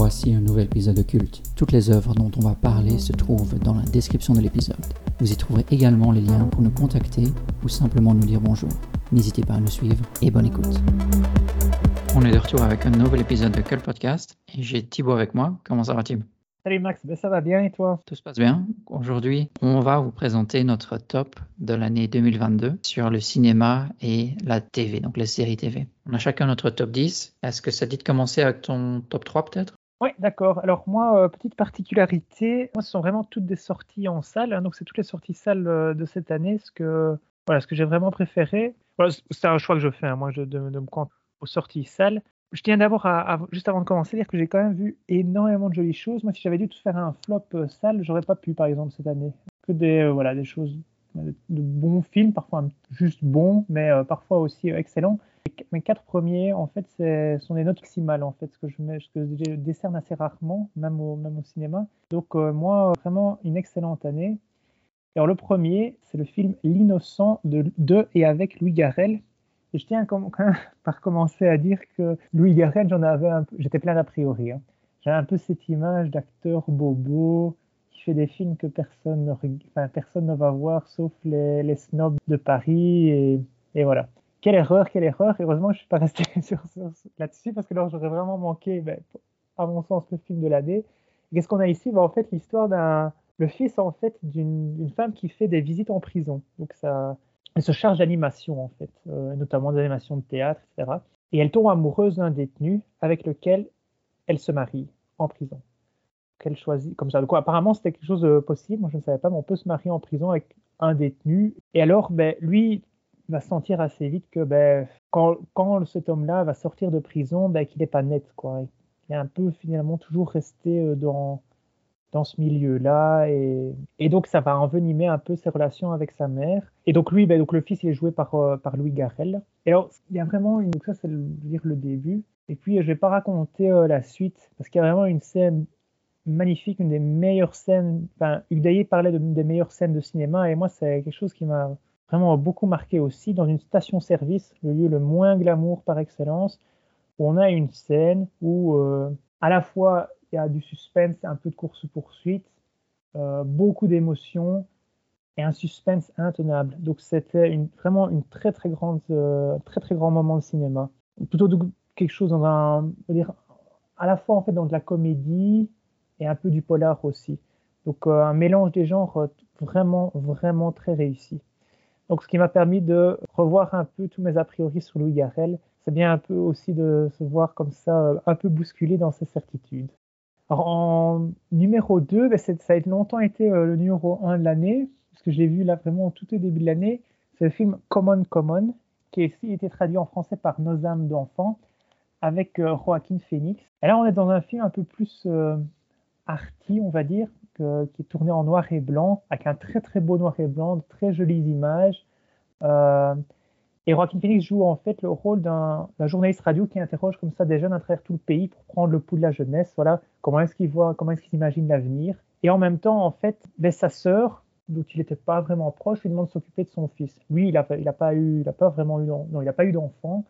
Voici un nouvel épisode occulte. Toutes les œuvres dont on va parler se trouvent dans la description de l'épisode. Vous y trouverez également les liens pour nous contacter ou simplement nous dire bonjour. N'hésitez pas à nous suivre et bonne écoute. On est de retour avec un nouvel épisode de Cult Podcast et j'ai Thibaut avec moi. Comment ça va Thibaut? Salut Max, ben, ça va bien et toi? Tout se passe bien. Aujourd'hui, on va vous présenter notre top de l'année 2022 sur le cinéma et la TV, donc les séries TV. On a chacun notre top 10. Est-ce que ça dit de commencer avec ton top 3 peut-être? Oui, d'accord. Alors moi, euh, petite particularité, moi ce sont vraiment toutes des sorties en salle, hein. donc c'est toutes les sorties salles euh, de cette année, ce que, voilà, ce que j'ai vraiment préféré. Voilà, c'est un choix que je fais, hein, moi je, de, me compte aux sorties salles. Je tiens d'abord à, juste avant de commencer, à dire que j'ai quand même vu énormément de jolies choses. Moi, si j'avais dû te faire un flop euh, sale, j'aurais pas pu, par exemple, cette année. Que des, euh, voilà, des choses, de, bons films, parfois juste bons, mais euh, parfois aussi excellents. Mes quatre premiers, en fait, sont des notes maximales, en fait, ce que je, décerne assez rarement, même au, cinéma. Donc, moi, vraiment une excellente année. Alors, le premier, c'est le film L'innocent de, et avec Louis Garrel, et je tiens quand même par commencer à dire que Louis Garrel, j'en avais j'étais plein d'a priori. Hein. J'avais un peu cette image d'acteur bobo qui fait des films que personne ne, va voir sauf les, snobs de Paris. Et, voilà. Quelle erreur, quelle erreur. Heureusement, je ne suis pas resté là-dessus parce que là, j'aurais vraiment manqué, ben, à mon sens, le film de l'année. Qu'est-ce qu'on a ici? Ben, En fait, l'histoire d'un. Le fils, en fait, d'une femme qui fait des visites en prison. Donc, ça elle se charge d'animation, en fait, euh, notamment d'animation de théâtre, etc. Et elle tombe amoureuse d'un détenu avec lequel elle se marie en prison. Qu'elle choisit comme ça. Donc, apparemment, c'était quelque chose de possible. Moi, je ne savais pas, mais on peut se marier en prison avec un détenu. Et alors, ben, lui va sentir assez vite que ben, quand, cet homme-là va sortir de prison, ben, qu'il n'est pas net. Il est un peu finalement toujours resté euh, dans, dans ce milieu-là. Et, donc, ça va envenimer un peu ses relations avec sa mère. Et donc, lui, ben, donc, le fils, il est joué par, euh, par Louis Garrel. Et alors, il y a vraiment une. Donc, ça, c'est dire le début. Et puis, je ne vais pas raconter euh, la suite, parce qu'il y a vraiment une scène magnifique, une des meilleures scènes. Enfin, Udaye parlait de, des meilleures scènes de cinéma, et moi, c'est quelque chose qui m'a vraiment beaucoup marqué aussi. Dans une station-service, le lieu le moins glamour par excellence, où on a une scène où, euh, à la fois, il y a du suspense, un peu de course-poursuite, euh, beaucoup d'émotions et un suspense intenable. Donc c'était vraiment une très très grande, euh, très très grand moment de cinéma. Plutôt quelque chose dans un, dire, à la fois en fait dans de la comédie et un peu du polar aussi. Donc euh, un mélange des genres vraiment vraiment très réussi. Donc ce qui m'a permis de revoir un peu tous mes a priori sur Louis Garrel. C'est bien un peu aussi de se voir comme ça, un peu bousculé dans ses certitudes. Alors, en numéro 2, ben, ça a longtemps été euh, le numéro 1 de l'année, parce que je l'ai vu là vraiment tout au début de l'année. C'est le film Common Common, qui a été traduit en français par Nos âmes d'enfants, avec euh, Joaquin Phoenix. Et là, on est dans un film un peu plus euh, arty, on va dire, qui est tourné en noir et blanc, avec un très très beau noir et blanc, de très jolies images. Et Joaquin Phoenix joue en fait le rôle d'un journaliste radio qui interroge comme ça des jeunes à travers tout le pays pour prendre le pouls de la jeunesse. Voilà, comment est-ce qu'il voit, comment est-ce qu'il imagine l'avenir. Et en même temps, en fait, ben, sa sœur, dont il n'était pas vraiment proche, lui demande de s'occuper de son fils. Lui, il n'a a pas eu, il a pas vraiment eu, non, il a pas eu d'enfant.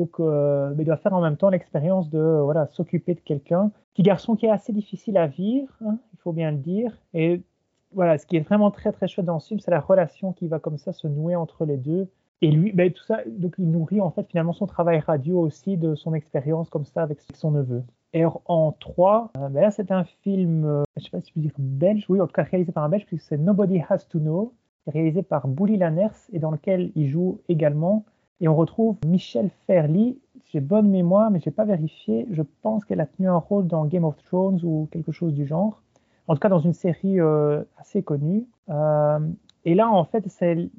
Donc, euh, il doit faire en même temps l'expérience de voilà s'occuper de quelqu'un. Petit garçon qui est assez difficile à vivre, hein, il faut bien le dire. Et voilà, ce qui est vraiment très très chouette dans ce film, c'est la relation qui va comme ça se nouer entre les deux. Et lui, ben, tout ça, donc il nourrit en fait finalement son travail radio aussi de son expérience comme ça avec son neveu. Et en 3, euh, ben là c'est un film, euh, je ne sais pas si je peux dire belge, oui en tout cas réalisé par un belge, puisque c'est Nobody Has to Know, réalisé par Bouli Lanners et dans lequel il joue également. Et on retrouve Michel Ferly, j'ai bonne mémoire mais je n'ai pas vérifié, je pense qu'elle a tenu un rôle dans Game of Thrones ou quelque chose du genre. En tout cas dans une série euh, assez connue. Et là, en fait,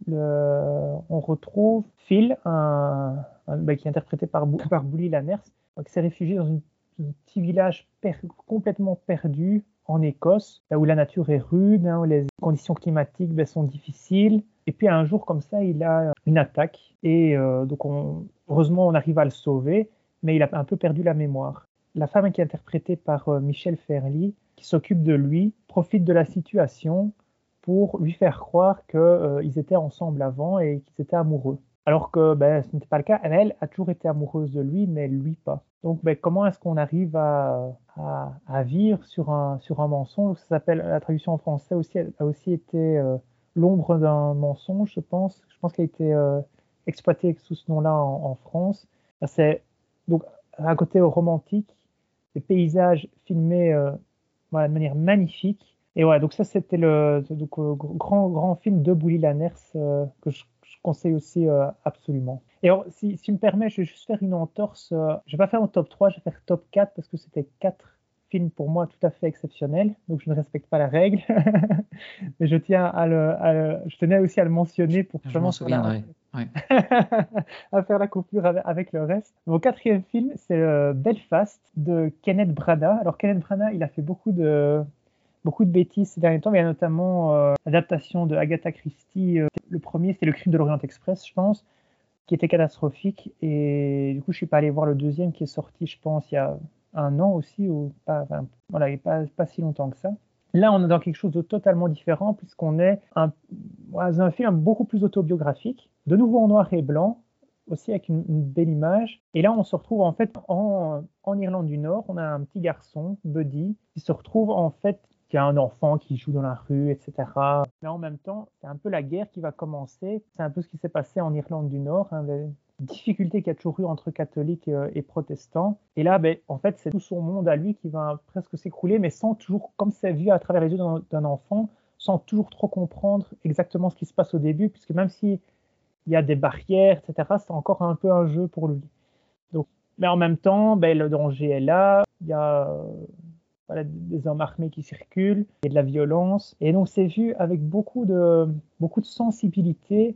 on retrouve Phil, bah, qui est interprété par, par Bully Lanners, qui s'est réfugié dans un petit village complètement perdu en Écosse, là où la nature est rude, hein, où les conditions climatiques bah, sont difficiles. Et puis un jour comme ça, il a une attaque et euh, donc on, heureusement on arrive à le sauver, mais il a un peu perdu la mémoire. La femme qui est interprétée par euh, Michel Ferly, qui s'occupe de lui, profite de la situation pour lui faire croire qu'ils euh, étaient ensemble avant et qu'ils étaient amoureux. alors que ben, ce n'était pas le cas. Elle a toujours été amoureuse de lui, mais lui pas. Donc, ben, comment est-ce qu'on arrive à, à, vivre sur un, sur un mensonge? Ça s'appelle, la traduction en français aussi, a aussi été euh, l'ombre d'un mensonge, je pense. Je pense qu'elle a été euh, exploitée sous ce nom-là en, France. C'est donc un côté romantique, des paysages filmés euh, de manière magnifique. Et voilà, donc ça c'était le donc, grand grand film de Bouli Lanners que je conseille aussi euh, absolument. Et alors, si, si, me permet, je vais juste faire une entorse. Euh, je vais pas faire un top 3, je vais faire top 4 parce que c'était 4 films pour moi tout à fait exceptionnels. Donc, je ne respecte pas la règle. Mais je tiens à le, Je tenais aussi à le mentionner pour je m'en souviendrai. à faire la coupure avec, le reste. Mon quatrième film, c'est Belfast de Kenneth Branagh. Alors, Kenneth Branagh, il a fait beaucoup de beaucoup de bêtises ces derniers temps. Il y a notamment euh, l'adaptation de Agatha Christie. Euh, le premier, c'était Le crime de l'Orient Express, je pense, qui était catastrophique. Et du coup, je suis pas allé voir le deuxième qui est sorti, je pense, il y a un an aussi, ou pas, voilà, il pas, pas si longtemps que ça. Là, on est dans quelque chose de totalement différent, puisqu'on est un, un film beaucoup plus autobiographique, de nouveau en noir et blanc, aussi avec une, belle image. Et là, on se retrouve en fait en, en, Irlande du Nord. On a un petit garçon, Buddy, qui se retrouve en fait qu'il y a un enfant qui joue dans la rue, etc. Mais en même temps, c'est un peu la guerre qui va commencer. C'est un peu ce qui s'est passé en Irlande du Nord, hein, les difficultés qu'il y a toujours eu entre catholiques euh, et, protestants. Et là, ben, en fait, c'est tout son monde à lui qui va presque s'écrouler, mais sans toujours, comme c'est vu à travers les yeux d'un enfant, sans toujours trop comprendre exactement ce qui se passe au début, puisque même s'il y a des barrières, etc., c'est encore un peu un jeu pour lui. Donc, mais en même temps, ben, le danger est là. Il y a des hommes armés qui circulent et de la violence. Et donc c'est vu avec beaucoup de, beaucoup de sensibilité.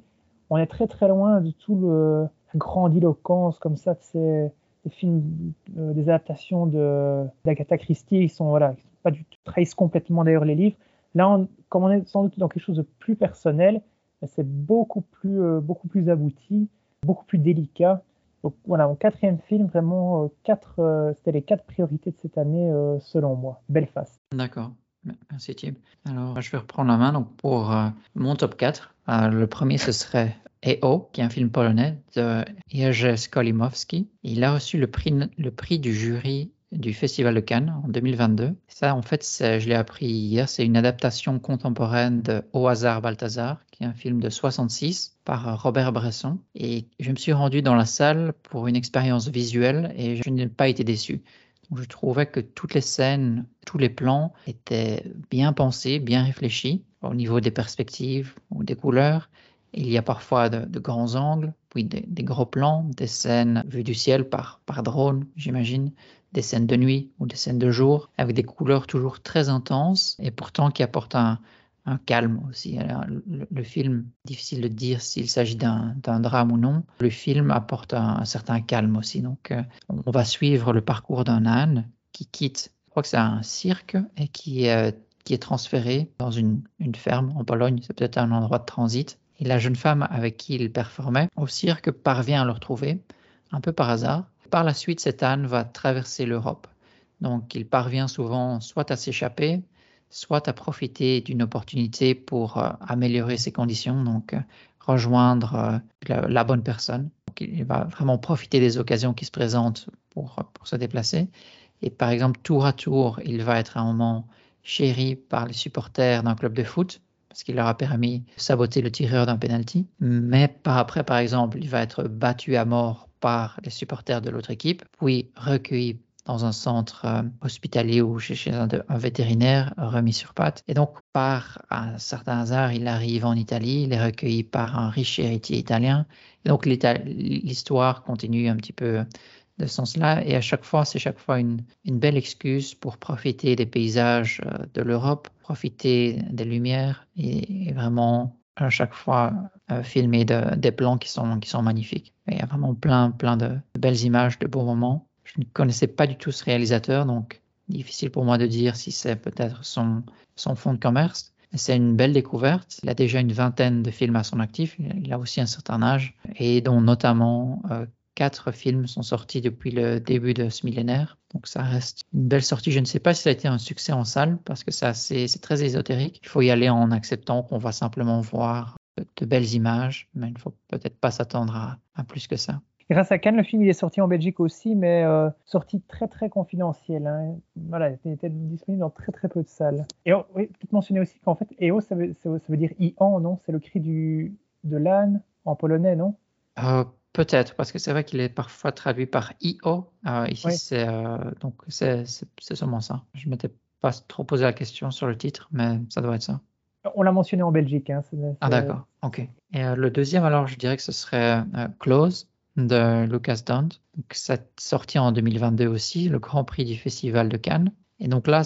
On est très très loin de tout le grandiloquence comme ça de ces des films, euh, des adaptations de d'Agatha Christie. Ils sont voilà, pas du tout trahissent complètement d'ailleurs les livres. Là, on, comme on est sans doute dans quelque chose de plus personnel, c'est beaucoup plus euh, beaucoup plus abouti, beaucoup plus délicat. Donc voilà, mon quatrième film, vraiment, euh, quatre, c'était les quatre priorités de cette année selon moi. Belfast. D'accord. Merci Tim. Alors, je vais reprendre la main donc, pour mon top 4. le premier, ce serait EO, qui est un film polonais de Jerzy Skolimowski. Il a reçu le prix, le prix du jury du Festival de Cannes en 2022. Ça, en fait, je l'ai appris hier, c'est une adaptation contemporaine de Au hasard Balthazar, qui est un film de 66 par Robert Bresson. Et je me suis rendu dans la salle pour une expérience visuelle et je n'ai pas été déçu. je trouvais que toutes les scènes, tous les plans étaient bien pensés, bien réfléchis au niveau des perspectives ou des couleurs. Il y a parfois de, grands angles, puis des, gros plans, des scènes vues du ciel par, drone, j'imagine, des scènes de nuit ou des scènes de jour, avec des couleurs toujours très intenses et pourtant qui apportent un, calme aussi. le, film, difficile de dire s'il s'agit d'un drame ou non, le film apporte un, certain calme aussi. Donc, euh, on va suivre le parcours d'un âne qui quitte, je crois que c'est un cirque, et qui, est transféré dans une ferme en Pologne. C'est peut-être un endroit de transit. Et la jeune femme avec qui il performait au cirque parvient à le retrouver, un peu par hasard, par la suite, cet âne va traverser l'Europe. Donc, il parvient souvent soit à s'échapper, soit à profiter d'une opportunité pour euh, améliorer ses conditions, donc euh, rejoindre euh, la, bonne personne. il va vraiment profiter des occasions qui se présentent pour, pour se déplacer. Et par exemple, tour à tour, il va être à un moment chéri par les supporters d'un club de foot parce qu'il leur a permis de saboter le tireur d'un penalty. Mais par après, par exemple, il va être battu à mort par les supporters de l'autre équipe, puis recueilli dans un centre euh, hospitalier ou chez, un, vétérinaire remis sur pattes. Et donc, par un certain hasard, il arrive en Italie, il est recueilli par un riche héritier italien. Et donc, l'histoire continue un petit peu de ce sens-là. Et à chaque fois, c'est chaque fois une, belle excuse pour profiter des paysages euh, de l'Europe, profiter des lumières et vraiment à chaque fois euh, filmer des plans qui sont, qui sont magnifiques. il y a vraiment plein, plein de belles images, de beaux moments. Je ne connaissais pas du tout ce réalisateur, donc difficile pour moi de dire si c'est peut-être son, son fond de commerce. C'est une belle découverte. Il a déjà une vingtaine de films à son actif. Il a aussi un certain âge, et dont notamment euh, quatre films sont sortis depuis le début de ce millénaire. Donc ça reste une belle sortie. Je ne sais pas si ça a été un succès en salle parce que c'est très ésotérique. Il faut y aller en acceptant qu'on va simplement voir de, belles images, mais il ne faut peut-être pas s'attendre à, plus que ça. Grâce à Cannes, le film il est sorti en Belgique aussi, mais euh, sorti très très confidentiel. Hein. Voilà, il était disponible dans très très peu de salles. Et oh, oui, peut mentionner aussi qu'en fait, EO, ça veut, ça veut dire Ian, non? C'est le cri du, de l'âne en polonais, non? Euh, Peut-être, parce que c'est vrai qu'il est parfois traduit par IO. Euh, ici, c'est donc c'est seulement ça. Je m'étais pas trop posé la question sur le titre, mais ça doit être ça. On l'a mentionné en Belgique. Hein, ah d'accord, ok. Et le deuxième, alors, je dirais que ce serait Close de Lucas Dont. C'est sorti en 2022 aussi, le Grand Prix du Festival de Cannes. Et donc là,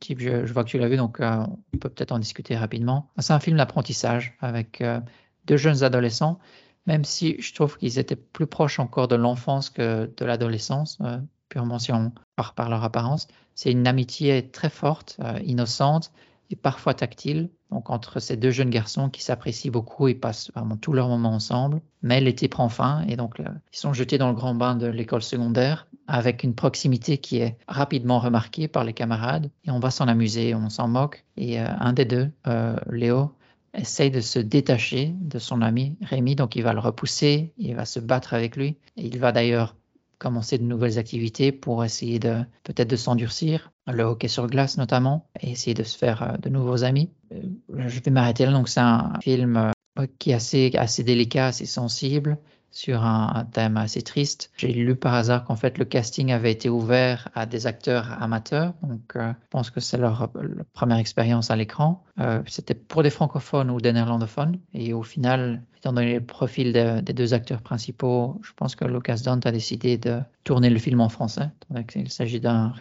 type, je, vois que tu l'as vu, donc euh, on peut peut-être en discuter rapidement. C'est un film d'apprentissage avec euh, deux jeunes adolescents, même si je trouve qu'ils étaient plus proches encore de l'enfance que de l'adolescence, euh, purement si on part par leur apparence. C'est une amitié très forte, innocente, parfois tactile. Donc entre ces deux jeunes garçons qui s'apprécient beaucoup, ils passent vraiment tous leurs moments ensemble. Mais l'été prend fin et donc ils sont jetés dans le grand bain de l'école secondaire avec une proximité qui est rapidement remarquée par les camarades et on va s'en amuser, on s'en moque. Et euh, un des deux, euh, Léo, essaye de se détacher de son ami Rémi, donc il va le repousser, il va se battre avec lui. Et il va d'ailleurs commencer de nouvelles activités pour essayer de peut-être de s'endurcir, le hockey sur glace notamment, et essayer de se faire euh, de nouveaux amis. Euh, je vais m'arrêter là. Donc c'est un film euh, qui est assez, assez délicat, assez sensible, sur un, thème assez triste. J'ai lu par hasard qu'en fait le casting avait été ouvert à des acteurs amateurs, donc euh, je pense que c'est leur, première expérience à l'écran. Euh, c'était pour des francophones ou des néerlandophones, et au final, étant donné le profil des deux acteurs principaux, je pense que Lucas Dant a décidé de tourner le film en français, il s'agit d'un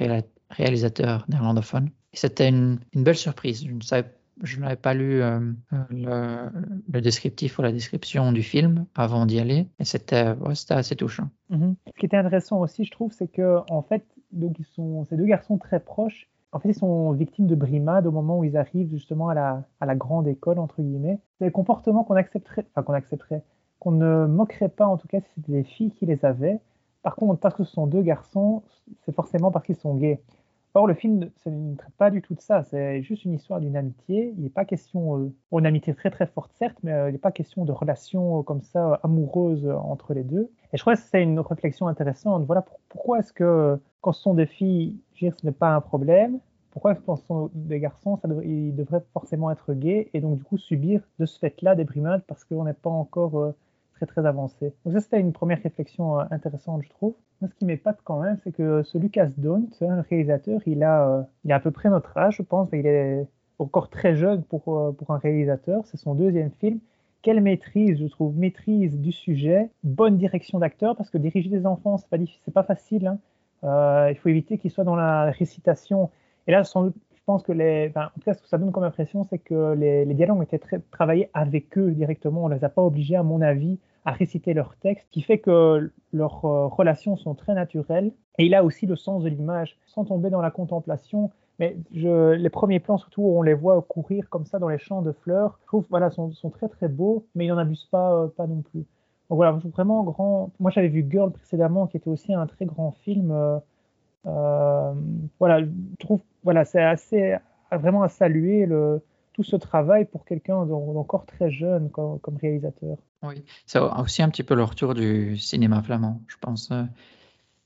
réalisateur néerlandophone. C'était une, une, belle surprise. Je ne savais je n'avais pas lu euh, le, descriptif ou la description du film avant d'y aller, et c'était assez touchant. Mhm. Ce qui était intéressant aussi, je trouve, c'est que en fait, donc ils sont ces deux garçons très proches. En fait, ils sont victimes de brimades au moment où ils arrivent justement à la, grande école entre guillemets. C'est des comportements qu'on accepterait, enfin qu'on accepterait, qu'on ne moquerait pas en tout cas si c'était des filles qui les avaient. Par contre, parce que ce sont deux garçons, c'est forcément parce qu'ils sont gays. Or, le film ne traite pas du tout de ça. C'est juste une histoire d'une amitié. Il n'est pas question euh, d'une amitié très très forte, certes, mais euh, il n'est pas question de relations euh, comme ça amoureuses entre les deux. Et je crois que c'est une réflexion intéressante. Voilà pourquoi est-ce que quand ce sont des filles, ce n'est pas un problème? Pourquoi quand ce sont des garçons, ça ils devraient forcément être gays et donc du coup subir de ce fait-là des brimades parce qu'on n'est pas encore très avancé. Donc ça c'était une première réflexion euh, intéressante je trouve. Moi, ce qui m'épate quand même, c'est que ce Lucas Daunt, hein, le réalisateur, il a, euh, il a à peu près notre âge, je pense. Il est encore très jeune pour, euh, pour un réalisateur. C'est son deuxième film. Quelle maîtrise, je trouve, maîtrise du sujet, bonne direction d'acteur, parce que diriger des enfants, c'est pas c'est pas facile. Hein. il faut éviter qu'ils soient dans la récitation. Et là, sans je pense que les, en tout cas, ce que ça donne comme impression, c'est que les, les dialogues été très, travaillés avec eux directement. On les a pas obligés, à mon avis, à réciter leur texte, qui fait que leurs euh, relations sont très naturelles. Et il a aussi le sens de l'image, sans tomber dans la contemplation. Mais les premiers plans, surtout où on les voit courir comme ça dans les champs de fleurs, je trouve voilà, sont, sont très très beaux, mais il n'en abuse pas, euh, pas non plus. Donc voilà, vraiment grand. Moi, j'avais vu Girl précédemment, qui était aussi un très grand film. Euh, voilà, je trouve, voilà, c'est assez vraiment à saluer le, tout ce travail pour quelqu'un d'encore très jeune comme, réalisateur. Oui, c'est aussi un petit peu le retour du cinéma flamand, je pense. Euh.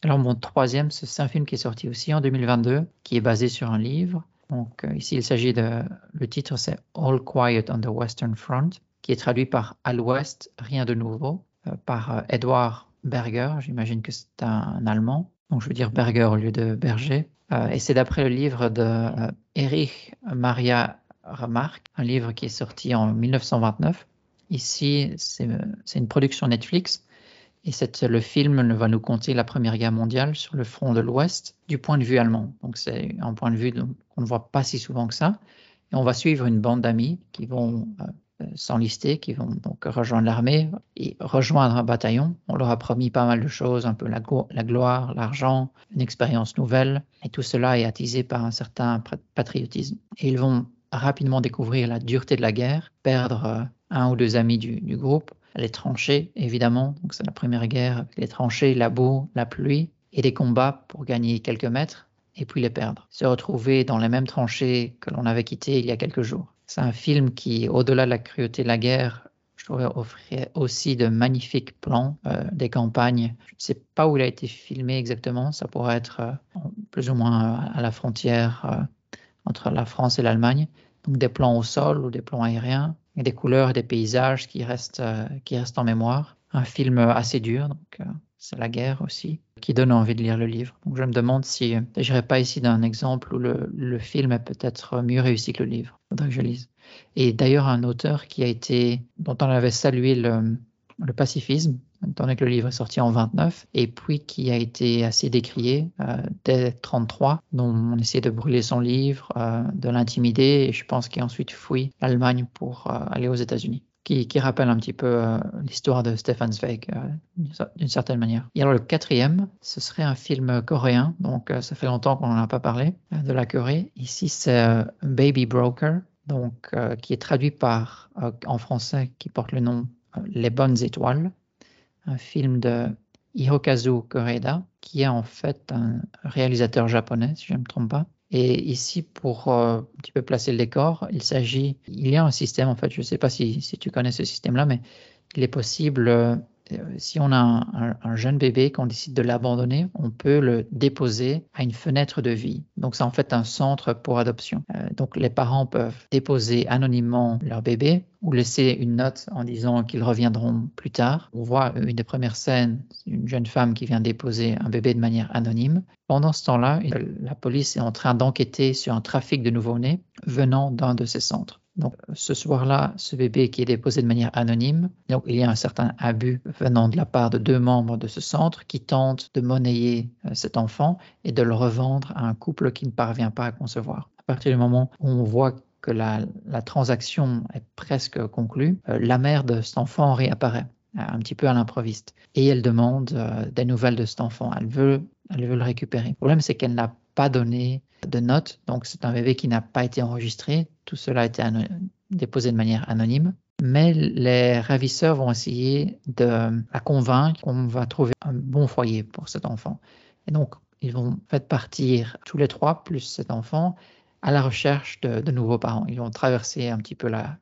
Alors mon troisième, c'est un film qui est sorti aussi en 2022, qui est basé sur un livre. Donc euh, ici, il s'agit de... Le titre, c'est All Quiet on the Western Front, qui est traduit par À l'Ouest, rien de nouveau, euh, par Edward Berger. J'imagine que c'est un, Allemand. Donc je veux dire Berger au lieu de Berger. et c'est d'après le livre de Erich Maria Remarque, un livre qui est sorti en 1929 Ici, c'est une production Netflix et le film va nous conter la Première Guerre mondiale sur le front de l'Ouest du point de vue allemand. Donc c'est un point de vue qu'on ne voit pas si souvent que ça. Et on va suivre une bande d'amis qui vont euh, s'enlister, qui vont donc rejoindre l'armée et rejoindre un bataillon. On leur a promis pas mal de choses, un peu la, la gloire, l'argent, une expérience nouvelle. Et tout cela est attisé par un certain patriotisme. Et ils vont rapidement découvrir la dureté de la guerre, perdre euh, un ou deux amis du, groupe, les tranchées évidemment, donc c'est la première guerre, les tranchées, la boue, la pluie, et des combats pour gagner quelques mètres, et puis les perdre. Se retrouver dans les mêmes tranchées que l'on avait quittées il y a quelques jours. C'est un film qui, au-delà de la cruauté de la guerre, je trouvais offrir aussi de magnifiques plans euh, des campagnes. Je ne sais pas où il a été filmé exactement. Ça pourrait être euh, plus ou moins à la frontière entre la France et l'Allemagne. Donc des plans au sol ou des plans aériens et des couleurs et des paysages qui restent, qui restent en mémoire. Un film assez dur, donc c'est la guerre aussi, qui donne envie de lire le livre. Donc je me demande si je n'irai pas ici d'un exemple où le, le, film est peut-être mieux réussi que le livre. Faudrait que je lise. Et d'ailleurs un auteur qui a été, dont on avait salué le, le pacifisme, étant donné que le livre est sorti en 29, et puis qui a été assez décrié euh, dès 33, dont on essayait de brûler son livre, euh, de l'intimider, et je pense qu'il a ensuite fui l'Allemagne pour euh, aller aux États-Unis qui, rappelle un petit peu l'histoire de Stefan Zweig d'une certaine manière. Et alors le quatrième, ce serait un film coréen, donc ça fait longtemps qu'on n'en a pas parlé, de la Corée. Ici c'est Baby Broker, donc qui est traduit par en français, qui porte le nom Les Bonnes Étoiles, un film de Hirokazu Koreda, qui est en fait un réalisateur japonais, si je ne me trompe pas, et ici, pour euh, un petit peu placer le décor, il s'agit, il y a un système, en fait, je ne sais pas si, si tu connais ce système-là, mais il est possible euh, euh, si on a un, jeune bébé, qu'on décide de l'abandonner, on peut le déposer à une fenêtre de vie. Donc c'est en fait un centre pour adoption. Euh, donc les parents peuvent déposer anonymement leur bébé ou laisser une note en disant qu'ils reviendront plus tard. On voit une des premières scènes, une jeune femme qui vient déposer un bébé de manière anonyme. Pendant ce temps-là, la police est en train d'enquêter sur un trafic de nouveau-nés venant d'un de ces centres. Donc, ce soir-là, ce bébé qui est déposé de manière anonyme, donc il y a un certain abus venant de la part de deux membres de ce centre qui tentent de monnayer euh, cet enfant et de le revendre à un couple qui ne parvient pas à concevoir. À partir du moment où on voit que la, transaction est presque conclue, euh, la mère de cet enfant réapparaît euh, un petit peu à l'improviste et elle demande des nouvelles de cet enfant. Elle veut, elle veut le récupérer. Le problème, c'est qu'elle n'a pas donné de notes. Donc, c'est un bébé qui n'a pas été enregistré. Tout cela a été déposé de manière anonyme. Mais les ravisseurs vont essayer de la convaincre qu'on va trouver un bon foyer pour cet enfant. Et donc, ils vont faire partir tous les trois, plus cet enfant, à la recherche de, nouveaux parents. Ils vont traverser un petit peu la,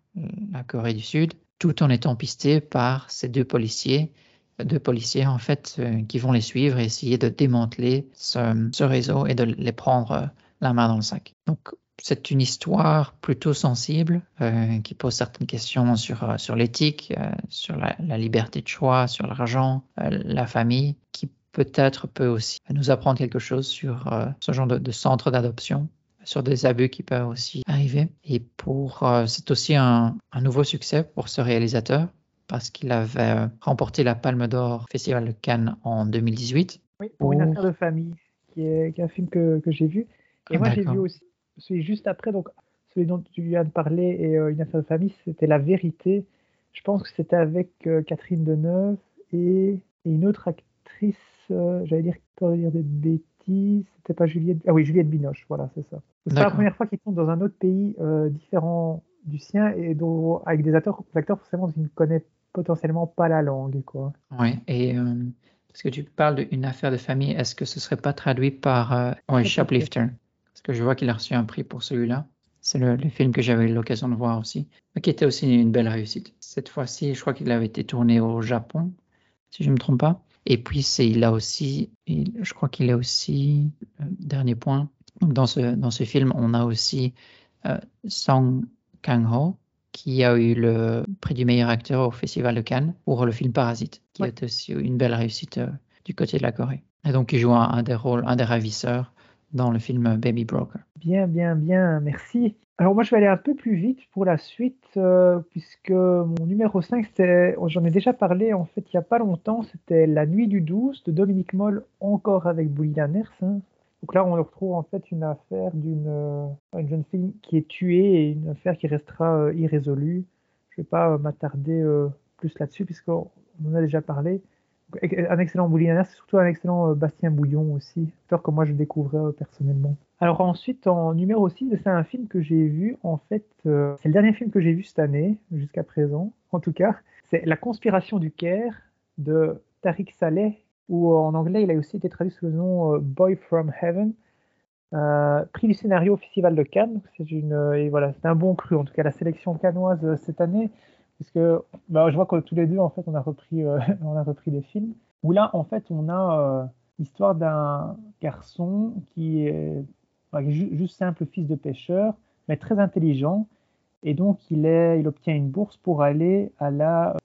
Corée du Sud, tout en étant pistés par ces deux policiers deux policiers en fait euh, qui vont les suivre et essayer de démanteler ce, réseau et de les prendre la main dans le sac. Donc, c'est une histoire plutôt sensible euh, qui pose certaines questions sur, euh, sur l'éthique, euh, sur la, liberté de choix, sur l'argent, la famille, qui peut-être peut aussi nous apprendre quelque chose sur ce genre de, centre d'adoption sur des abus qui peuvent aussi arriver. Et pour, c'est aussi un, nouveau succès pour ce réalisateur parce qu'il avait remporté la Palme d'Or Festival de Cannes en 2018. Oui, pour, une affaire de famille, qui est, qui est un film que, que j'ai vu et moi, j'ai vu aussi, celui juste après, donc celui dont tu viens de parler et euh, une affaire de famille, c'était La Vérité. Je pense que c'était avec euh, Catherine Deneuve et, et, une autre actrice, euh, j'allais dire, dire des bêtises, c'était pas Juliette, ah oui, Juliette Binoche, voilà, c'est ça. C'est la première fois qu'ils sont dans un autre pays différent du sien et dont, avec des acteurs, des acteurs forcément qui ne connaissent potentiellement pas la langue, quoi. Oui, et parce que tu parles d'une affaire de famille, est-ce que ce serait pas traduit par ouais, Shoplifter? Parce que je vois qu'il a reçu un prix pour celui-là. C'est le, film que j'avais eu l'occasion de voir aussi, mais qui était aussi une belle réussite. Cette fois-ci, je crois qu'il avait été tourné au Japon, si je ne me trompe pas. Et puis, c'est, il a aussi, je crois qu'il a aussi, euh, dernier point, donc dans ce, dans ce film, on a aussi euh, Song Kang-ho, qui a eu le prix du meilleur acteur au Festival de Cannes pour le film Parasite, qui est aussi une belle réussite euh, du côté de la Corée. Et donc, il joue un des rôles, un des ravisseurs dans le film Baby Broker. Bien, bien, bien, merci. Alors moi je vais aller un peu plus vite pour la suite, euh, puisque mon numéro 5, j'en ai déjà parlé en fait il n'y a pas longtemps, c'était La Nuit du 12 de Dominique Moll, encore avec Boulian Ners. Hein. Donc là on retrouve en fait une affaire d'une euh, une jeune fille qui est tuée et une affaire qui restera euh, irrésolue. Je ne vais pas m'attarder plus là-dessus puisqu'on en a déjà parlé un excellent Boulianaire, c'est surtout un excellent euh, Bastien Bouillon aussi, acteur que moi je découvrais euh, personnellement. Alors ensuite, en numéro 6, c'est un film que j'ai vu, en fait, euh, c'est le dernier film que j'ai vu cette année, jusqu'à présent, en tout cas. C'est La conspiration du Caire de Tariq Saleh, ou en anglais, il a aussi été traduit sous le nom Boy from Heaven. Euh, prix du scénario au Festival de Cannes. C'est et voilà, un bon cru en tout cas la sélection cannoise cette année, puisque bah, je vois que tous les deux en fait on a repris on a repris des films. Où là en fait on a l'histoire d'un garçon qui est juste simple fils de pêcheur, mais très intelligent. Et donc, il, est, il obtient une bourse pour aller à la,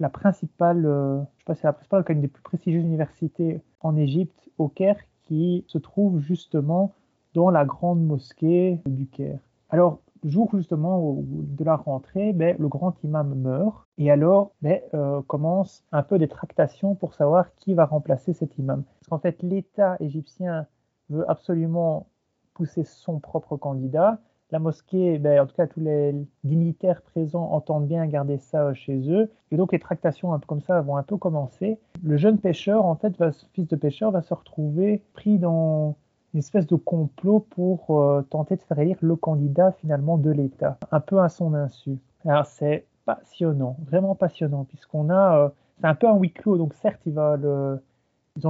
la principale, euh, je sais pas, c'est la principale, une des plus prestigieuses universités en Égypte, au Caire, qui se trouve justement dans la grande mosquée du Caire. Alors, jour justement de la rentrée, ben, le grand imam meurt et alors ben, euh, commence un peu des tractations pour savoir qui va remplacer cet imam. Parce qu'en fait, l'État égyptien veut absolument pousser son propre candidat. La mosquée, ben, en tout cas tous les dignitaires présents entendent bien garder ça chez eux. Et donc les tractations un peu comme ça vont un peu commencer. Le jeune pêcheur, en fait, fils de pêcheur, va se retrouver pris dans une espèce de complot pour euh, tenter de faire élire le candidat finalement de l'État, un peu à son insu. Alors c'est passionnant, vraiment passionnant, puisqu'on a, euh, c'est un peu un huis clos, donc certes ils ont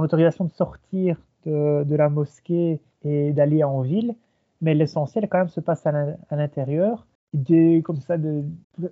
l'autorisation de sortir de, la mosquée et d'aller en ville, mais l'essentiel quand même se passe à l'intérieur. Comme ça, de,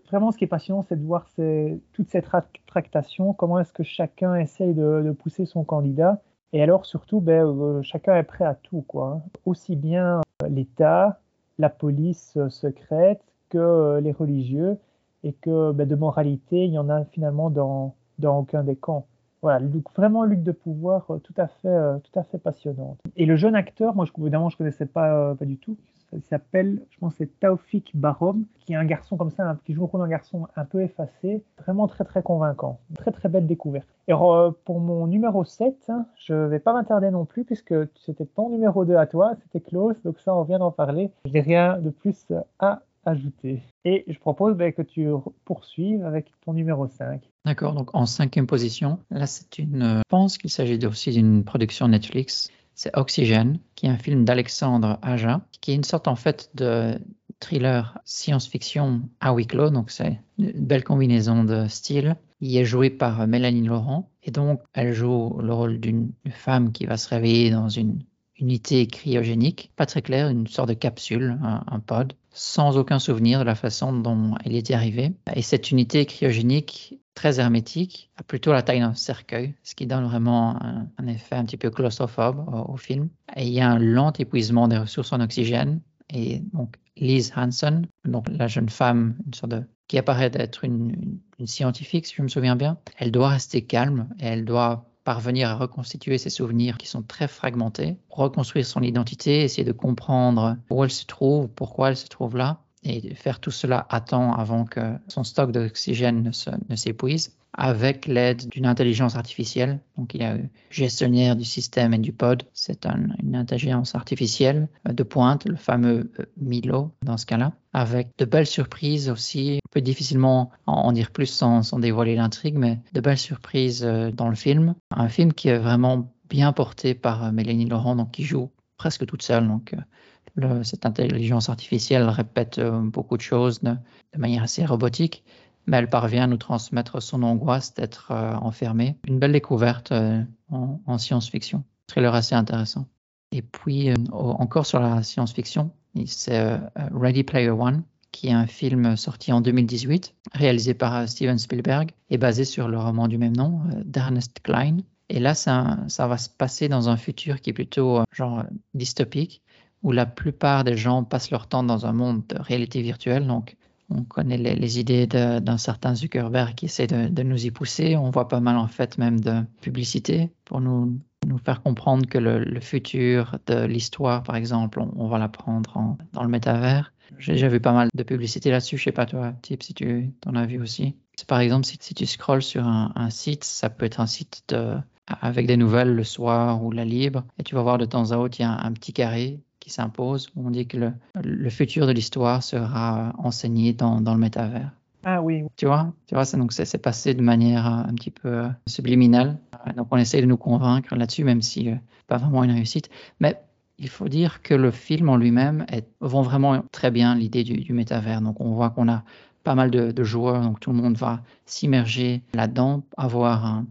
vraiment ce qui est passionnant, c'est de voir ces, toute cette tractation, comment est-ce que chacun essaye de, pousser son candidat. Et alors surtout, ben, euh, chacun est prêt à tout, quoi. Hein. Aussi bien euh, l'État, la police euh, secrète que les religieux, et que ben, de moralité, il y en a finalement dans, dans aucun des camps voilà, vraiment lutte de pouvoir euh, tout à fait, euh, tout à fait passionnante. Et le jeune acteur, moi, je, évidemment, je connaissais pas, euh, pas du tout. Il s'appelle, je pense, c'est Taufik Barom, qui est un garçon comme ça, qui joue au rôle d'un garçon un peu effacé, vraiment très très convaincant. Très très belle découverte. Et pour mon numéro 7, hein, je vais pas m'attarder non plus, puisque c'était ton numéro 2 à toi, c'était close, donc ça on vient d'en parler. Je n'ai rien de plus à ajouter. Et je propose ben, que tu poursuives avec ton numéro 5. D'accord, donc en cinquième position, là c'est une, euh, je pense qu'il s'agit aussi d'une production Netflix, c'est Oxygène, qui est un film d'Alexandre Aja, qui est une sorte en fait de thriller science-fiction à huis clos, donc c'est une belle combinaison de styles. Il est joué par Mélanie Laurent, et donc elle joue le rôle d'une femme qui va se réveiller dans une unité cryogénique, pas très claire, une sorte de capsule, un, pod, sans aucun souvenir de la façon dont elle était arrivée. Et cette unité cryogénique très hermétique, a plutôt la taille d'un cercueil, ce qui donne vraiment un, effet un petit peu claustrophobe au, film. Et il y a un lent épuisement des ressources en oxygène. Et donc, Liz Hansen, donc la jeune femme, une sorte de, qui apparaît d'être une, une scientifique, si je me souviens bien, elle doit rester calme et elle doit parvenir à reconstituer ses souvenirs qui sont très fragmentés, reconstruire son identité, essayer de comprendre où elle se trouve, pourquoi elle se trouve là, et faire tout cela à temps avant que son stock d'oxygène ne s'épuise avec l'aide d'une intelligence artificielle. Donc il y a gestionnaire du système et du pod, c'est une intelligence artificielle de pointe, le fameux euh, Milo dans ce cas-là, avec de belles surprises aussi. On peut difficilement en dire plus sans, dévoiler l'intrigue, mais de belles surprises euh, dans le film. Un film qui est vraiment bien porté par euh, Mélanie Laurent, donc qui joue presque toute seule. Donc cette intelligence artificielle répète beaucoup de choses de manière assez robotique mais elle parvient à nous transmettre son angoisse d'être euh, enfermée. Une belle découverte euh, en, science-fiction. Thriller assez intéressant. Et puis, euh, encore sur la science-fiction, c'est Ready Player One, qui est un film sorti en 2018, réalisé par Steven Spielberg et basé sur le roman du même nom d'Ernest Klein. Et là, ça, ça, va se passer dans un futur qui est plutôt genre dystopique, où la plupart des gens passent leur temps dans un monde de réalité virtuelle, donc on connaît les, idées d'un certain Zuckerberg qui essaie de, nous y pousser. On voit pas mal en fait même de publicité pour nous, nous faire comprendre que le, futur de l'histoire, par exemple, on, va l'apprendre dans le métavers. J'ai déjà vu pas mal de publicité là-dessus. Je sais pas toi, Type, si tu en as vu aussi. Par exemple, si, tu scrolles sur un, site, ça peut être un site de, avec des nouvelles le soir ou la libre, et tu vas voir de temps à autre, il y a un petit carré qui s'impose. On dit que le, futur de l'histoire sera enseigné dans, le métavers. Ah oui. Tu vois, tu vois, c'est donc c'est passé de manière un petit peu euh, subliminale. Donc on essaie de nous convaincre là-dessus, même si euh, pas vraiment une réussite. Mais il faut dire que le film en lui-même vend vraiment très bien l'idée du, du, métavers. Donc on voit qu'on a pas mal de, joueurs, donc tout le monde va s'immerger là-dedans, avoir un,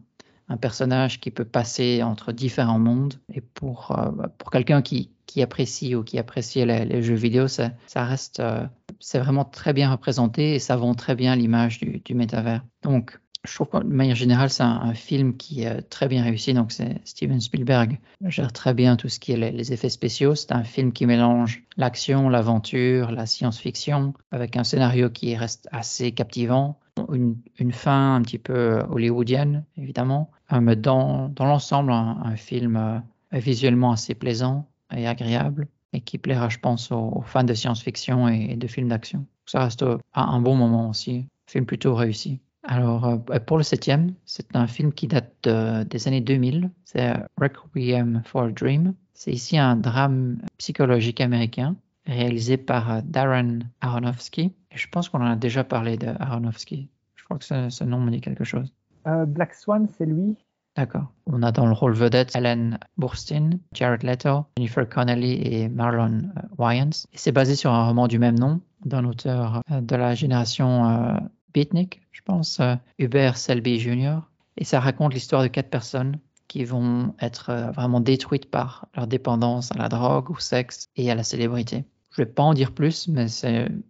un personnage qui peut passer entre différents mondes. Et pour, euh, pour quelqu'un qui, qui apprécie ou qui apprécie les, jeux vidéo, ça, ça reste, euh, c'est vraiment très bien représenté et ça vend très bien l'image du, métavers. Donc, je trouve que de manière générale, c'est un, film qui est très bien réussi. Donc, c'est Steven Spielberg gère très bien tout ce qui est les, effets spéciaux. C'est un film qui mélange l'action, l'aventure, la science-fiction, avec un scénario qui reste assez captivant. Une, une fin un petit peu hollywoodienne, évidemment. Euh, mais dans, dans l'ensemble, un, film euh, visuellement assez plaisant et agréable et qui plaira, je pense, aux, fans de science-fiction et, de films d'action. Ça reste un bon moment aussi. Film plutôt réussi. Alors, euh, pour le septième, c'est un film qui date des années 2000. C'est Requiem for a Dream. C'est ici un drame psychologique américain réalisé par euh, Darren Aronofsky. Et je pense qu'on en a déjà parlé de Aronofsky. Je crois que ce, nom me dit quelque chose. Euh, Black Swan, c'est lui. D'accord. On a dans le rôle vedette Ellen Burstyn, Jared Leto, Jennifer Connelly et Marlon Wayans. Et c'est basé sur un roman du même nom d'un auteur de la génération Beatnik, je pense, euh, Hubert Selby Jr. Et ça raconte l'histoire de quatre personnes qui vont être euh, vraiment détruites par leur dépendance à la drogue, au sexe et à la célébrité. Je ne vais pas en dire plus, mais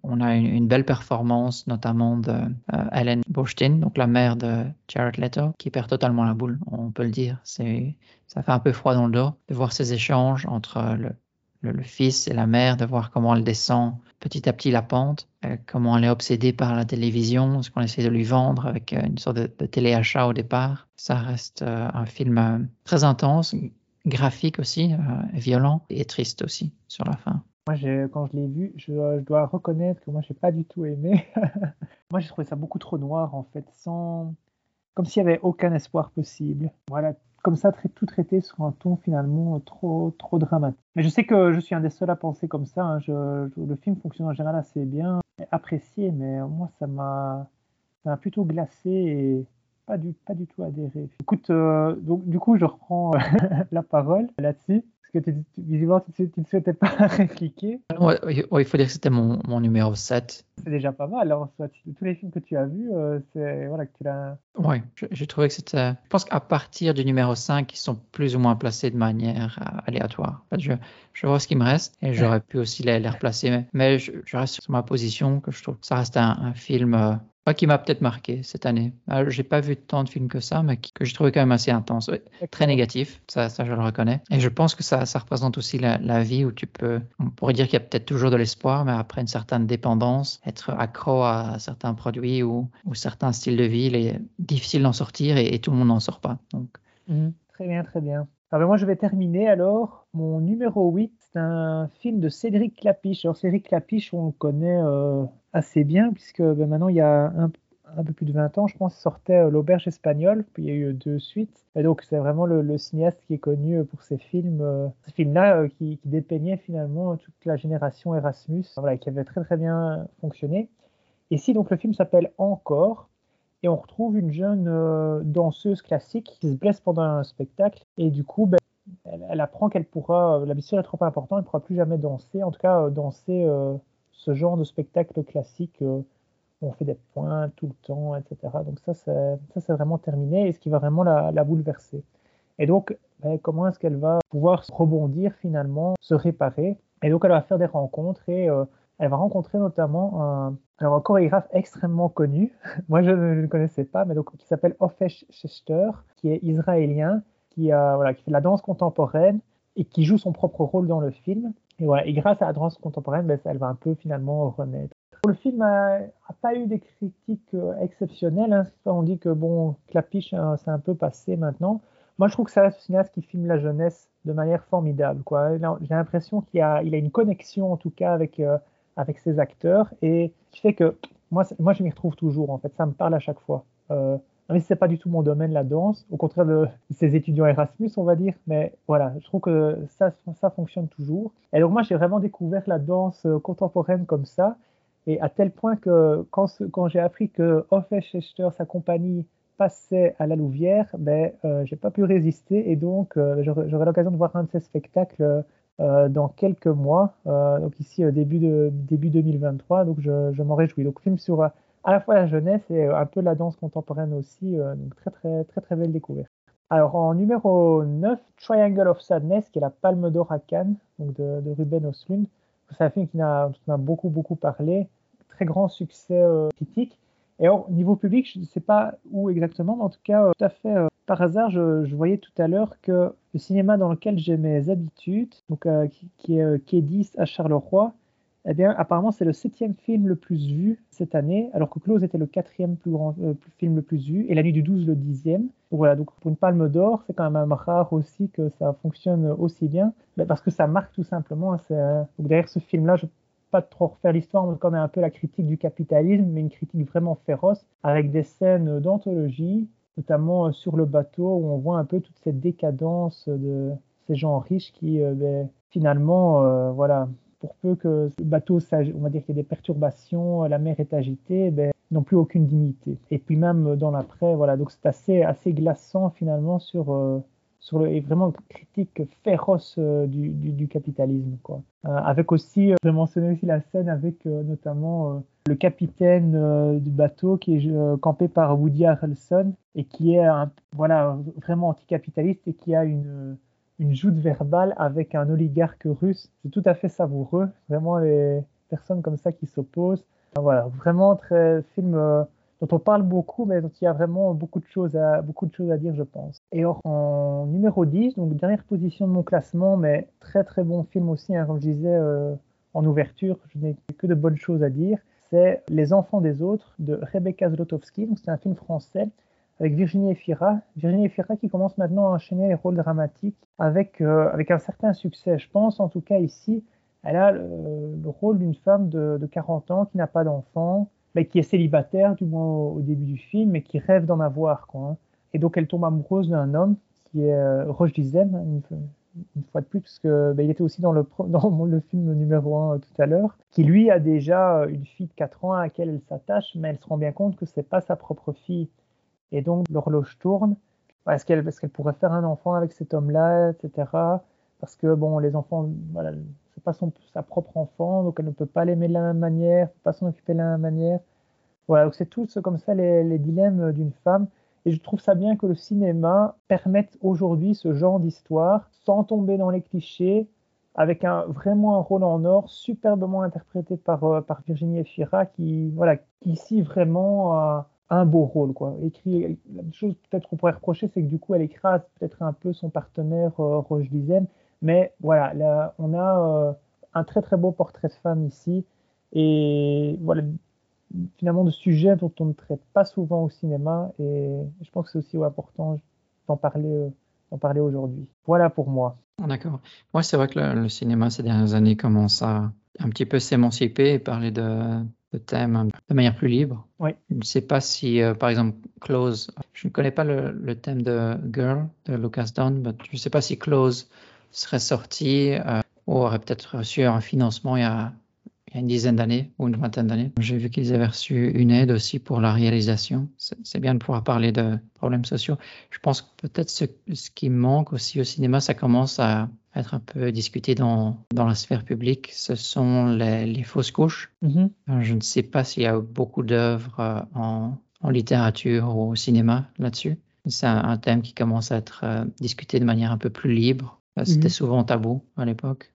on a une, belle performance, notamment de euh, Ellen Burstyn, donc la mère de Jared Leto, qui perd totalement la boule, on peut le dire. C'est, ça fait un peu froid dans le dos de voir ces échanges entre le, le, fils et la mère, de voir comment elle descend petit à petit la pente, euh, comment elle est obsédée par la télévision, ce qu'on essaie de lui vendre avec euh, une sorte de, téléachat au départ. Ça reste euh, un film très intense, graphique aussi, violent et triste aussi sur la fin. Moi, quand je l'ai vu, je, dois reconnaître que moi, j'ai pas du tout aimé. moi, j'ai trouvé ça beaucoup trop noir, en fait, sans, comme s'il y avait aucun espoir possible. Voilà, comme ça, tout traité sur un ton finalement trop, trop dramatique. Mais je sais que je suis un des seuls à penser comme ça. Hein. le film fonctionne en général assez bien, apprécié, mais moi, ça m'a plutôt glacé pas du, pas du tout adhéré. Écoute, euh, donc, du coup, je reprends la parole là-dessus que tu, visiblement, tu ne souhaitais pas répliquer. Ouais, il faut dire que c'était mon, mon, numéro 7. C'est déjà pas mal. Alors, tous les films que tu as vus, euh, c'est voilà, que tu l'as. Oui, j'ai trouvé que c'était. Je pense qu'à partir du numéro 5, ils sont plus ou moins placés de manière euh, aléatoire. En fait, je, je vois ce qui me reste et j'aurais pu aussi les, les replacer. Mais, je, reste sur ma position que je trouve que ça reste un, un film euh, qui m'a peut-être marqué cette année. Euh, j'ai pas vu tant de films que ça, mais que j'ai trouvé quand même assez intense. Très négatif, ça, ça je le reconnais. Et je pense que ça, ça représente aussi la, la vie où tu peux, on pourrait dire qu'il y a peut-être toujours de l'espoir, mais après une certaine dépendance, être accro à certains produits ou, ou certains styles de vie, il est difficile d'en sortir et, tout le monde n'en sort pas. Donc. Mhm. Très bien, très bien. Alors moi je vais terminer alors. Mon numéro 8, c'est un film de Cédric Clapiche. Alors Cédric Clapiche, on le connaît euh, assez bien, puisque ben, maintenant il y a un, peu plus de 20 ans, je pense, sortait euh, L'Auberge espagnole, puis il y a eu deux suites. Et donc c'est vraiment le, cinéaste qui est connu euh, pour ces films, euh, ces films-là qui, qui, dépeignaient finalement toute la génération Erasmus, voilà, qui avait très très bien fonctionné. Et si donc le film s'appelle Encore, et on retrouve une jeune danseuse classique qui se blesse pendant un spectacle, et du coup, ben, elle, apprend qu'elle pourra, la blessure est trop importante, elle ne pourra plus jamais danser, en tout cas danser ce genre de spectacle classique euh, où on fait des points tout le temps, etc. Donc ça, c'est, vraiment terminé et ce qui va vraiment la, bouleverser. Et donc, ben, comment est-ce qu'elle va pouvoir rebondir finalement, se réparer? Et donc, elle va faire des rencontres et euh, elle va rencontrer notamment un, alors, un chorégraphe extrêmement connu. Moi, je ne le connaissais pas, mais donc, qui s'appelle Ofesh Shester, qui est israélien, qui, voilà, qui fait de la danse contemporaine et qui joue son propre rôle dans le film. Et, voilà, et grâce à la danse contemporaine, ben, elle va un peu finalement renaître. Le film n'a pas eu des critiques euh, exceptionnelles. Hein. On dit que bon, Clapiche, hein, c'est un peu passé maintenant. Moi, je trouve que c'est un cinéaste qui filme la jeunesse de manière formidable. J'ai l'impression qu'il a, il a une connexion, en tout cas, avec, euh, avec ses acteurs, et qui fait que moi, moi je m'y retrouve toujours. En fait, ça me parle à chaque fois. Euh, mais c'est pas du tout mon domaine la danse, au contraire de ces étudiants Erasmus, on va dire. Mais voilà, je trouve que ça, ça fonctionne toujours. Et donc moi, j'ai vraiment découvert la danse euh, contemporaine comme ça, et à tel point que quand, quand j'ai appris que Hoffe sa compagnie, passait à la Louvière, ben, euh, j'ai pas pu résister, et donc euh, j'aurai l'occasion de voir un de ces spectacles euh, dans quelques mois, donc ici début, début 2023, donc je m'en réjouis. Donc film sur à la fois la jeunesse et euh, un peu la danse contemporaine aussi. Euh, donc très très très très belle découverte. Alors en numéro 9, Triangle of Sadness, qui est la Palme d'Or à Cannes, donc de, Ruben Östlund. C'est un film qui a, a beaucoup beaucoup parlé, très grand succès euh, critique. Et au niveau public, je ne sais pas où exactement, mais en tout cas, tout à fait par hasard, je, voyais tout à l'heure que le cinéma dans lequel j'ai mes habitudes, donc, qui, est K10 à Charleroi, eh bien, apparemment, c'est le septième film le plus vu cette année, alors que Close était le quatrième plus grand euh, film le plus vu, et La Nuit du 12 le dixième. Donc voilà, donc pour une palme d'or, c'est quand même rare aussi que ça fonctionne aussi bien, parce que ça marque tout simplement. Euh, donc derrière ce film-là, je pas trop refaire l'histoire, mais quand même un peu la critique du capitalisme, mais une critique vraiment féroce, avec des scènes d'anthologie, notamment euh, sur le bateau, où on voit un peu toute cette décadence de ces gens riches qui, ben, finalement, voilà, pour peu que le bateau, on va dire qu'il y a des perturbations, la mer est agitée, ben, n'ont plus aucune dignité. Et puis même dans l'après, voilà, donc c'est assez, assez glaçant finalement sur, euh, sur le, et vraiment critique féroce euh, du, du, capitalisme. Quoi. Euh, avec aussi, je mentionner aussi la scène avec notamment le capitaine du bateau qui est campé par Woody Harrelson et qui est voilà, vraiment anticapitaliste et qui a une une joute verbale avec un oligarque russe. C'est tout à fait savoureux. Vraiment, les personnes comme ça qui s'opposent. Voilà, vraiment très film euh, dont on parle beaucoup, mais dont il y a vraiment beaucoup de choses à, beaucoup de choses à dire, je pense. Et en numéro 10, donc dernière position de mon classement, mais très très bon film aussi, hein, comme je disais euh, en ouverture, je n'ai que de bonnes choses à dire. C'est Les enfants des autres de Rebecca Zlotowski. C'est un film français avec Virginie Efira. Virginie Efira qui commence maintenant à enchaîner les rôles dramatiques avec, euh, avec un certain succès. Je pense en tout cas ici, elle a le, rôle d'une femme de, de, 40 ans qui n'a pas d'enfant, mais qui est célibataire du moins au, début du film, mais qui rêve d'en avoir. Hein. Et donc elle tombe amoureuse d'un homme qui est euh, Roche Dizem, une, une, fois de plus, parce bah, il était aussi dans le, dans le film numéro 1 euh, tout à l'heure, qui lui a déjà une fille de 4 ans à laquelle elle s'attache, mais elle se rend bien compte que c'est pas sa propre fille et donc, l'horloge tourne. Est-ce qu'elle pourrait faire un enfant avec cet homme-là, etc. Parce que, bon, les enfants, voilà, c'est pas son, sa propre enfant, donc elle ne peut pas l'aimer de la même manière, pas s'en occuper de la même manière. Voilà, donc c'est tout comme ça les, les dilemmes d'une femme. Et je trouve ça bien que le cinéma permette aujourd'hui ce genre d'histoire sans tomber dans les clichés, avec un, vraiment un rôle en or, superbement interprété par, euh, Virginie Efira, qui, voilà, qui ici vraiment un beau rôle. Quoi. Écrit, la chose peut-être qu'on pourrait reprocher, c'est que du coup, elle écrase peut-être un peu son partenaire euh, Roche Dizem. Mais voilà, là, on a euh, un très très beau portrait de femme ici. Et voilà, finalement, de sujets dont on ne traite pas souvent au cinéma. Et je pense que c'est aussi important d'en parler, euh, parler aujourd'hui. Voilà pour moi. D'accord. Moi, c'est vrai que le, le, cinéma ces dernières années commence à un petit peu s'émanciper et parler de, thème de manière plus libre. Oui. Je ne sais pas si, euh, par exemple, Close, je ne connais pas le, thème de Girl de Lucas Dunn, mais je ne sais pas si Close serait sorti euh, ou aurait peut-être reçu un financement il y a il y a une dizaine d'années ou une vingtaine d'années. J'ai vu qu'ils avaient reçu une aide aussi pour la réalisation. C'est bien de pouvoir parler de problèmes sociaux. Je pense que peut-être ce, qui manque aussi au cinéma, ça commence à être un peu discuté dans, dans la sphère publique, ce sont les, fausses couches. Mm-hmm. Je ne sais pas s'il y a beaucoup d'œuvres euh, en, en, littérature ou au cinéma là-dessus. C'est un, thème qui commence à être euh, discuté de manière un peu plus libre. C'était mm-hmm. souvent tabou à l'époque.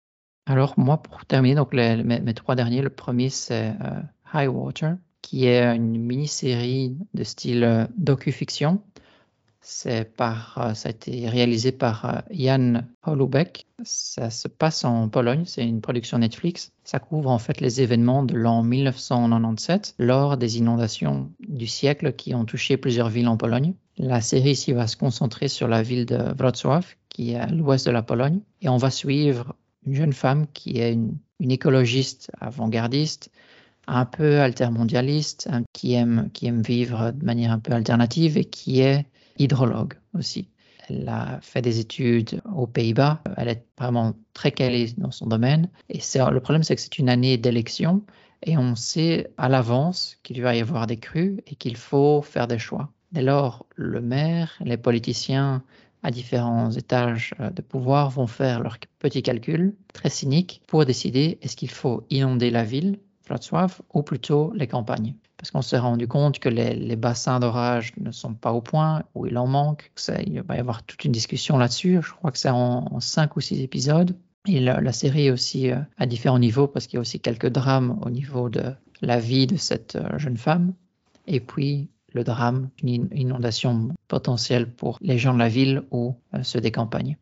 Alors moi, pour terminer, donc mes, trois derniers, le premier c'est euh, High Water, qui est une mini-série de style euh, docu-fiction. Par, euh, ça a été réalisé par Jan Holubeck. Ça se passe en Pologne, c'est une production Netflix. Ça couvre en fait les événements de l'an 1997 lors des inondations du siècle qui ont touché plusieurs villes en Pologne. La série ici va se concentrer sur la ville de Wrocław, qui est à l'ouest de la Pologne, et on va suivre une jeune femme qui est une, écologiste avant-gardiste, un peu altermondialiste, qui aime, qui aime vivre de manière un peu alternative et qui est hydrologue aussi. Elle a fait des études aux Pays-Bas. Elle est vraiment très calée dans son domaine. Et le problème, c'est que c'est une année d'élection et on sait à l'avance qu'il va y avoir des crues et qu'il faut faire des choix. Dès lors, le maire, les politiciens à différents étages de pouvoir vont faire leurs petits calculs très cyniques pour décider est-ce qu'il faut inonder la ville, Wrocław, ou plutôt les campagnes. Parce qu'on s'est rendu compte que les, bassins d'orage ne sont pas au point, ou il en manque. Ça, il va y avoir toute une discussion là-dessus. Je crois que c'est en, cinq ou six épisodes. Et la, série est aussi euh, à différents niveaux parce qu'il y a aussi quelques drames au niveau de la vie de cette euh, jeune femme. Et puis le drame d'une inondation potentielle pour les gens de la ville ou euh, ceux des campagnes,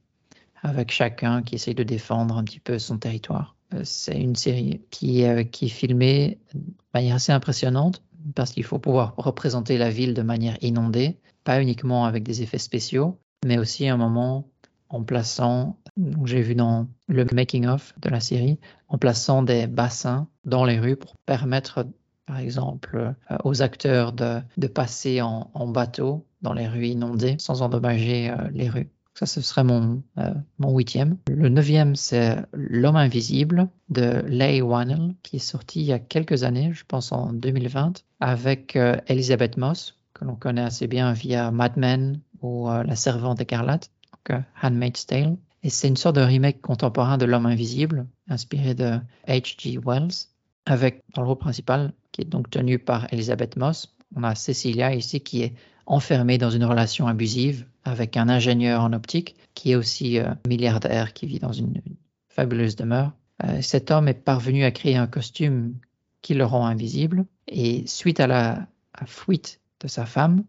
avec chacun qui essaye de défendre un petit peu son territoire. Euh, C'est une série qui, euh, qui est filmée de manière assez impressionnante parce qu'il faut pouvoir représenter la ville de manière inondée, pas uniquement avec des effets spéciaux, mais aussi un moment en plaçant, j'ai vu dans le making-of de la série, en plaçant des bassins dans les rues pour permettre, par exemple, euh, aux acteurs de, passer en, bateau dans les rues inondées sans endommager les rues. Ça, ce serait mon, euh, mon huitième. Le neuvième, c'est L'homme invisible de Leigh Whannell, qui est sorti il y a quelques années, je pense en 2020, avec euh, Elizabeth Moss, que l'on connaît assez bien via Mad Men ou euh, La Servante écarlate, donc Handmaid's Tale. Et c'est une sorte de remake contemporain de L'homme invisible, inspiré de H.G. Wells, avec dans le rôle principal, qui est donc tenu par Elizabeth Moss. On a Cecilia ici qui est enfermée dans une relation abusive avec un ingénieur en optique qui est aussi euh, milliardaire, qui vit dans une, fabuleuse demeure. Euh, cet homme est parvenu à créer un costume qui le rend invisible et suite à la fuite de sa femme,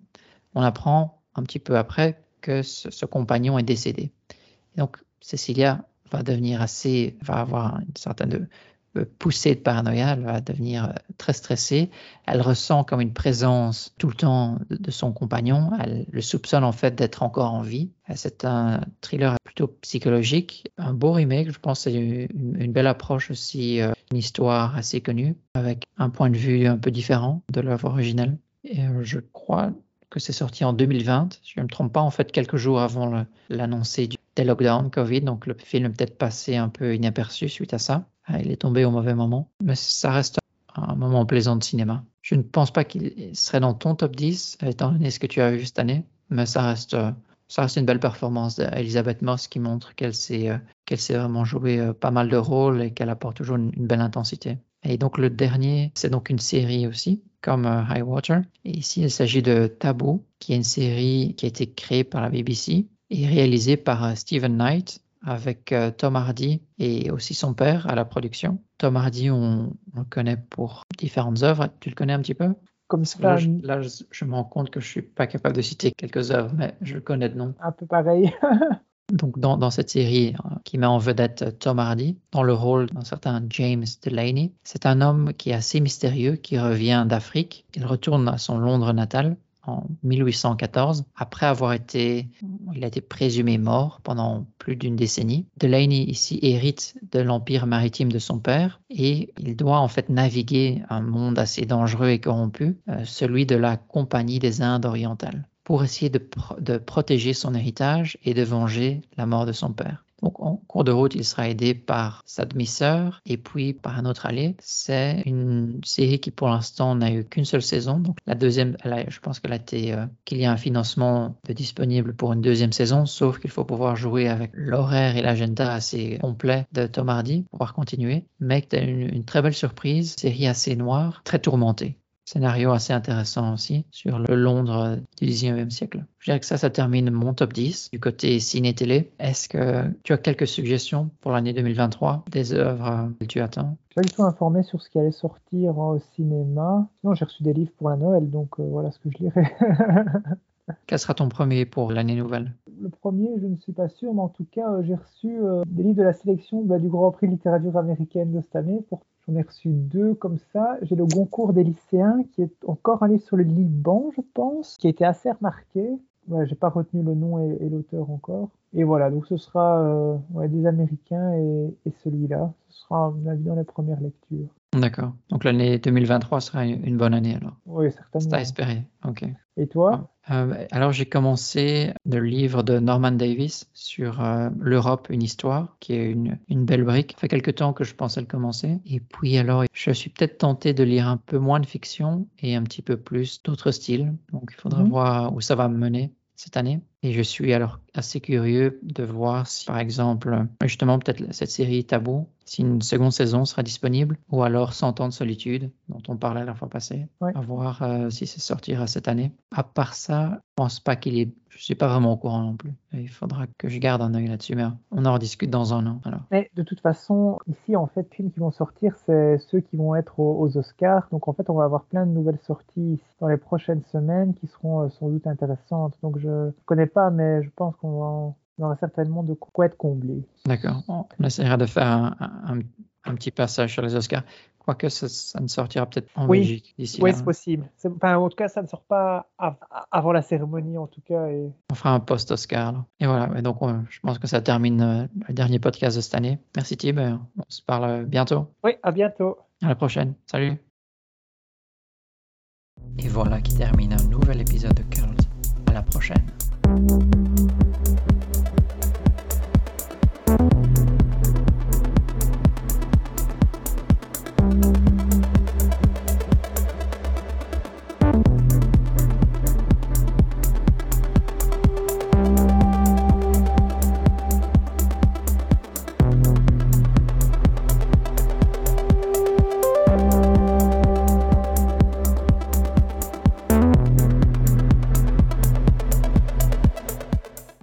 on apprend un petit peu après que ce, compagnon est décédé. Donc Cecilia va devenir assez, va avoir une certaine poussée de paranoïa, elle va devenir euh, très stressée. Elle ressent comme une présence tout le temps de, son compagnon. Elle le soupçonne en fait d'être encore en vie. Euh, C'est un thriller plutôt psychologique, un beau remake. Je pense c'est une, belle approche aussi, euh, une histoire assez connue avec un point de vue un peu différent de l'œuvre originelle. Et je crois que c'est sorti en 2020. Si je ne me trompe pas, en fait, quelques jours avant l'annoncé des lockdowns Covid. Donc, le film est peut-être passé un peu inaperçu suite à ça. Ah, Il est tombé au mauvais moment. Mais ça reste un moment plaisant de cinéma. Je ne pense pas qu'il serait dans ton top 10, étant donné ce que tu as vu cette année. Mais ça reste, ça reste une belle performance d'Elisabeth Moss qui montre qu'elle qu'elle sait vraiment jouer euh, pas mal de rôles et qu'elle apporte toujours une, une belle intensité. Et donc, le dernier, c'est donc une série aussi, comme euh, High Water. Et ici, il s'agit de Taboo, qui est une série qui a été créée par la BBC et réalisée par euh, Stephen Knight avec euh, Tom Hardy et aussi son père à la production. Tom Hardy, on, on le connaît pour différentes œuvres. Tu le connais un petit peu? Comme ça, là, je, là, je- je me rends compte que je suis pas capable de citer quelques œuvres, mais je le connais de nom. un peu pareil. Donc, dans, dans cette série euh, qui met en vedette euh, Tom Hardy, dans le rôle d'un certain James Delaney, c'est un homme qui est assez mystérieux, qui revient d'Afrique. Il retourne à son Londres natal en 1814, après avoir été, il a été présumé mort pendant plus d'une décennie. Delaney ici hérite de l'empire maritime de son père et il doit en fait naviguer un monde assez dangereux et corrompu, euh, celui de la Compagnie des Indes orientales pour essayer de, de protéger son héritage et de venger la mort de son père. Donc, en cours de route, il sera aidé par sa demi-sœur et puis par un autre allié. C'est une série qui, pour l'instant, n'a eu qu'une seule saison. Donc, la deuxième, je pense qu'elle a été, euh, qu'il y a un financement de disponible pour une deuxième saison, sauf qu'il faut pouvoir jouer avec l'horaire et l'agenda assez complet de Tom Hardy pour pouvoir continuer. Mais t'as une, une très belle surprise, série assez noire, très tourmentée. Scénario assez intéressant aussi sur le Londres du 19e siècle. Je dirais que ça, ça termine mon top 10 du côté ciné-télé. Est-ce que tu as quelques suggestions pour l'année 2023 des œuvres que tu attends? Pas du tout informé sur ce qui allait sortir au cinéma. Sinon, j'ai reçu des livres pour la Noël, donc euh, voilà ce que je lirai. Quel sera ton premier pour l'année nouvelle? Le premier, je ne suis pas sûr, mais en tout cas, euh, j'ai reçu euh, des livres de la sélection bah, du Grand Prix de littérature américaine de cette année. Pour... J'en ai reçu deux comme ça. J'ai le Goncourt des lycéens, qui est encore livre sur le Liban, je pense, qui a été assez remarqué. Ouais, j'ai pas retenu le nom et, l'auteur encore. Et voilà, donc ce sera euh, des Américains et, et celui-là. Ce sera, à mon avis, dans les premières lectures. D'accord. Donc l'année 2023 sera une bonne année alors. Oui, C'est certainement. à espérer. Ok. Et toi? Euh, alors j'ai commencé le livre de Norman Davis sur euh, l'Europe, une histoire, qui est une, une belle brique. Ça fait quelque temps que je pensais le commencer. Et puis alors, je suis peut-être tenté de lire un peu moins de fiction et un petit peu plus d'autres styles. Donc il faudra Mhm. voir où ça va me mener cette année. Et je suis alors assez curieux de voir si, par exemple, justement, peut-être cette série Tabou, si une seconde saison sera disponible, ou alors 100 ans de solitude, dont on parlait la fois passée, Ouais. à voir euh, si ça sortira cette année. À part ça, je pense pas qu'il est, je suis pas vraiment au courant non plus. Et il faudra que je garde un œil là-dessus, mais on en rediscute dans un an. Alors, Mais de toute façon, ici, en fait, les films qui vont sortir, c'est ceux qui vont être aux, aux Oscars. Donc, en fait, on va avoir plein de nouvelles sorties ici dans les prochaines semaines qui seront euh, sans doute intéressantes. Donc, je connais pas, mais je pense qu'on va en- on aura certainement de quoi être comblé. d'accord. On essaiera de faire un, un- un petit passage sur les Oscars. Quoique ça, ça ne sortira peut-être en Oui. Belgique d'ici Oui, c'est possible. Enfin, en tout cas, ça ne sort pas av- avant la cérémonie, en tout cas. Et... On fera un post-Oscar. Et voilà, et donc on- je pense que ça termine euh, le dernier podcast de cette année. Merci Thib, on se parle euh, bientôt. Oui, à bientôt. À la prochaine. Salut. Et voilà qui termine un nouvel épisode de Curls. À la prochaine.